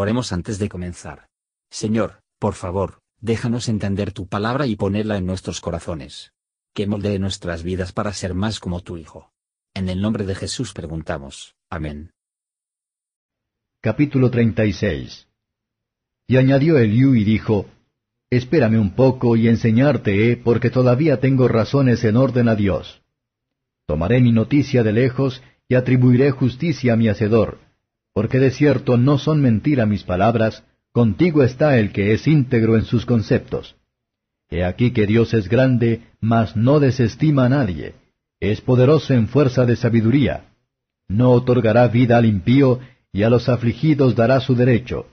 Oremos antes de comenzar. Señor, por favor, déjanos entender tu palabra y ponerla en nuestros corazones. Que moldee nuestras vidas para ser más como tu Hijo. En el nombre de Jesús preguntamos. Amén. Capítulo 36 Y añadió Eliú y dijo, Espérame un poco y enseñarte he, porque todavía tengo razones en orden a Dios. Tomaré mi noticia de lejos y atribuiré justicia a mi Hacedor, porque de cierto no son mentira mis palabras, contigo está el que es íntegro en sus conceptos. He aquí que Dios es grande, mas no desestima a nadie, es poderoso en fuerza de sabiduría. No otorgará vida al impío, y a los afligidos dará su derecho.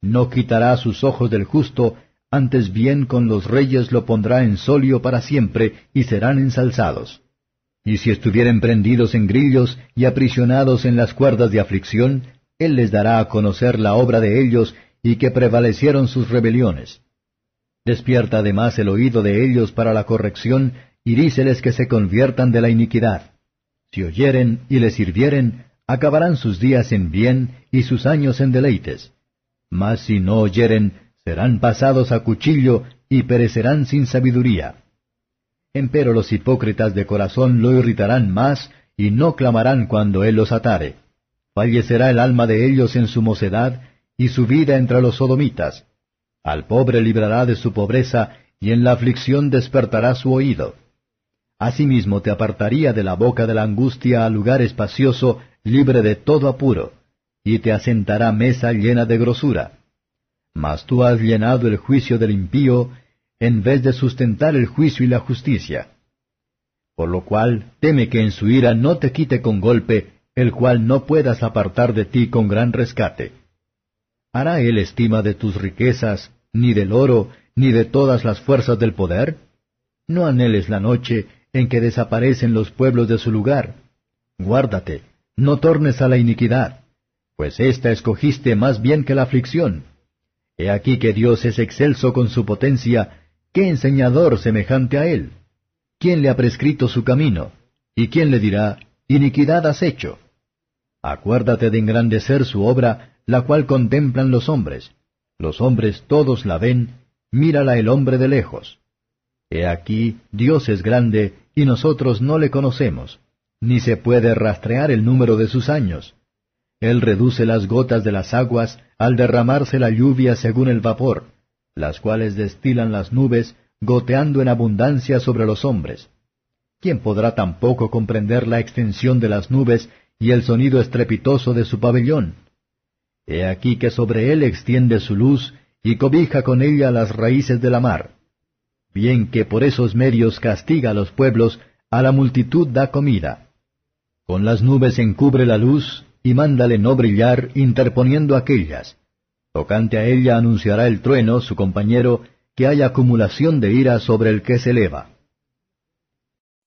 No quitará sus ojos del justo, antes bien con los reyes lo pondrá en solio para siempre, y serán ensalzados. Y si estuvieren prendidos en grillos y aprisionados en las cuerdas de aflicción, él les dará a conocer la obra de ellos y que prevalecieron sus rebeliones. Despierta además el oído de ellos para la corrección, y díceles que se conviertan de la iniquidad. Si oyeren y les sirvieren, acabarán sus días en bien y sus años en deleites. Mas si no oyeren, serán pasados a cuchillo y perecerán sin sabiduría. Empero los hipócritas de corazón lo irritarán más y no clamarán cuando él los atare. Fallecerá el alma de ellos en su mocedad y su vida entre los sodomitas. Al pobre librará de su pobreza y en la aflicción despertará su oído. Asimismo te apartaría de la boca de la angustia a lugar espacioso, libre de todo apuro, y te asentará mesa llena de grosura mas tú has llenado el juicio del impío, en vez de sustentar el juicio y la justicia. Por lo cual teme que en su ira no te quite con golpe, el cual no puedas apartar de ti con gran rescate. ¿Hará él estima de tus riquezas, ni del oro, ni de todas las fuerzas del poder? No anheles la noche en que desaparecen los pueblos de su lugar. Guárdate, no tornes a la iniquidad, pues ésta escogiste más bien que la aflicción He aquí que Dios es excelso con su potencia, ¿qué enseñador semejante a él? ¿Quién le ha prescrito su camino? ¿Y quién le dirá, iniquidad has hecho? Acuérdate de engrandecer su obra, la cual contemplan los hombres. Los hombres todos la ven, mírala el hombre de lejos. He aquí, Dios es grande, y nosotros no le conocemos, ni se puede rastrear el número de sus años. Él reduce las gotas de las aguas al derramarse la lluvia según el vapor, las cuales destilan las nubes, goteando en abundancia sobre los hombres. ¿Quién podrá tampoco comprender la extensión de las nubes y el sonido estrepitoso de su pabellón? He aquí que sobre él extiende su luz y cobija con ella las raíces de la mar. Bien que por esos medios castiga a los pueblos, a la multitud da comida. Con las nubes encubre la luz, y mándale no brillar interponiendo aquellas. Tocante a ella anunciará el trueno, su compañero, que hay acumulación de ira sobre el que se eleva.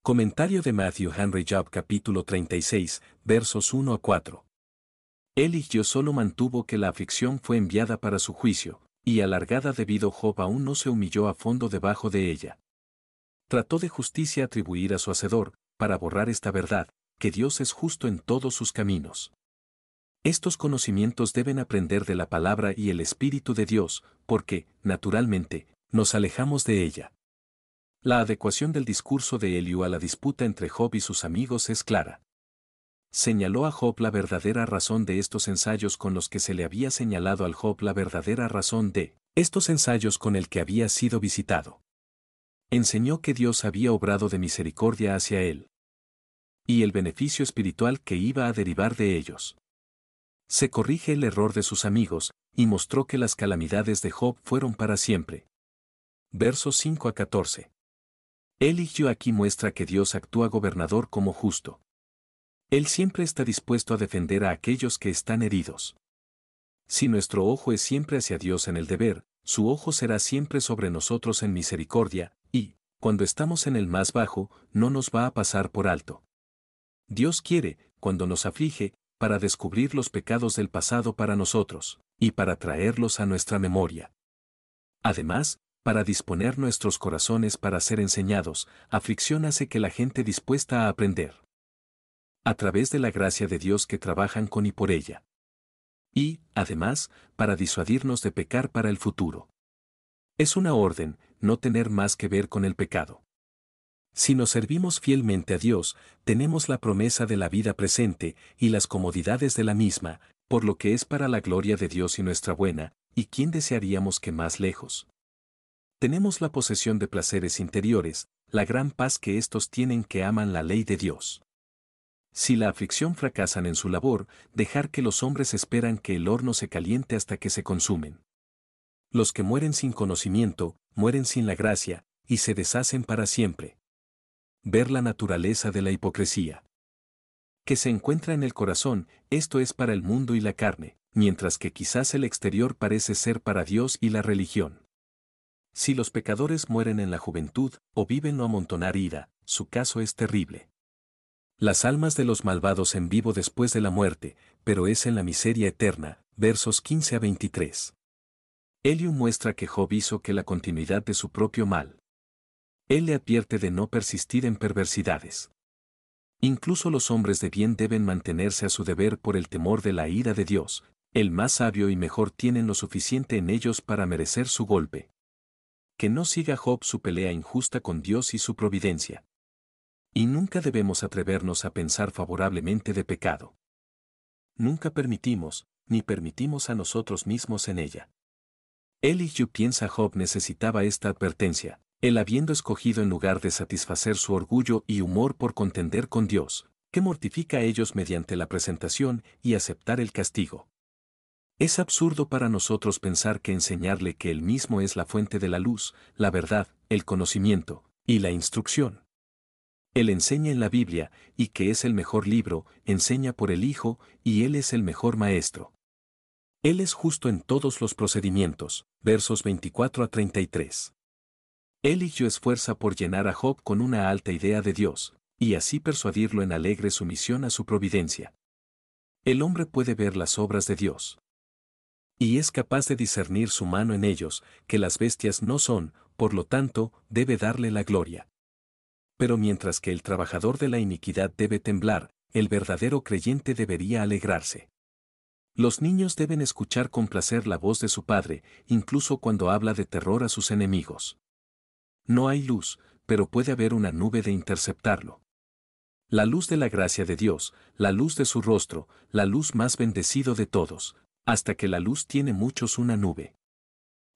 Comentario de Matthew Henry Job capítulo 36, versos 1 a 4. Él y solo mantuvo que la aflicción fue enviada para su juicio, y alargada debido Job aún no se humilló a fondo debajo de ella. Trató de justicia atribuir a su hacedor, para borrar esta verdad, que Dios es justo en todos sus caminos. Estos conocimientos deben aprender de la palabra y el Espíritu de Dios, porque, naturalmente, nos alejamos de ella. La adecuación del discurso de Eliú a la disputa entre Job y sus amigos es clara. Señaló a Job la verdadera razón de estos ensayos con los que se le había señalado al Job la verdadera razón de estos ensayos con el que había sido visitado. Enseñó que Dios había obrado de misericordia hacia él. Y el beneficio espiritual que iba a derivar de ellos se corrige el error de sus amigos, y mostró que las calamidades de Job fueron para siempre. Versos 5 a 14. Yo aquí muestra que Dios actúa gobernador como justo. Él siempre está dispuesto a defender a aquellos que están heridos. Si nuestro ojo es siempre hacia Dios en el deber, su ojo será siempre sobre nosotros en misericordia, y, cuando estamos en el más bajo, no nos va a pasar por alto. Dios quiere, cuando nos aflige, para descubrir los pecados del pasado para nosotros, y para traerlos a nuestra memoria. Además, para disponer nuestros corazones para ser enseñados, aflicción hace que la gente dispuesta a aprender. A través de la gracia de Dios que trabajan con y por ella. y, además, para disuadirnos de pecar para el futuro. Es una orden, no tener más que ver con el pecado. Si nos servimos fielmente a Dios, tenemos la promesa de la vida presente y las comodidades de la misma, por lo que es para la gloria de Dios y nuestra buena, y quién desearíamos que más lejos. Tenemos la posesión de placeres interiores, la gran paz que éstos tienen que aman la ley de Dios. Si la aflicción fracasan en su labor, dejar que los hombres esperan que el horno se caliente hasta que se consumen. Los que mueren sin conocimiento, mueren sin la gracia, y se deshacen para siempre. Ver la naturaleza de la hipocresía. Que se encuentra en el corazón, esto es para el mundo y la carne, mientras que quizás el exterior parece ser para Dios y la religión. Si los pecadores mueren en la juventud, o viven o amontonar ira, su caso es terrible. Las almas de los malvados en vivo después de la muerte, pero es en la miseria eterna, versos 15 a 23. Eliu muestra que Job hizo que la continuidad de su propio mal. Él le advierte de no persistir en perversidades. Incluso los hombres de bien deben mantenerse a su deber por el temor de la ira de Dios, el más sabio y mejor tienen lo suficiente en ellos para merecer su golpe. Que no siga Job su pelea injusta con Dios y su providencia. Y nunca debemos atrevernos a pensar favorablemente de pecado. Nunca permitimos, ni permitimos a nosotros mismos en ella. Yo piensa Job necesitaba esta advertencia, él habiendo escogido en lugar de satisfacer su orgullo y humor por contender con Dios, que mortifica a ellos mediante la presentación y aceptar el castigo. Es absurdo para nosotros pensar que enseñarle que Él mismo es la fuente de la luz, la verdad, el conocimiento, y la instrucción, él enseña en la Biblia, y que es el mejor libro, enseña por el Hijo, y Él es el mejor maestro. Él es justo en todos los procedimientos, versos 24 a 33. Él y yo esfuerza por llenar a Job con una alta idea de Dios, y así persuadirlo en alegre sumisión a su providencia. El hombre puede ver las obras de Dios. Y es capaz de discernir su mano en ellos, que las bestias no son, por lo tanto, debe darle la gloria pero mientras que el trabajador de la iniquidad debe temblar, el verdadero creyente debería alegrarse. Los niños deben escuchar con placer la voz de su padre, incluso cuando habla de terror a sus enemigos. No hay luz, pero puede haber una nube de interceptarlo. La luz de la gracia de Dios, la luz de su rostro, la luz más bendecido de todos, hasta que la luz tiene muchos una nube.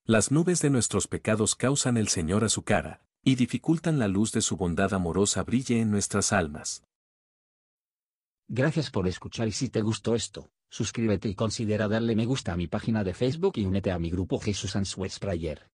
Las nubes de nuestros pecados causan el Señor a su cara, y dificultan la luz de su bondad amorosa brille en nuestras almas. Gracias por escuchar y si te gustó esto, suscríbete y considera darle me gusta a mi página de Facebook y únete a mi grupo Jesús Answers Prayer.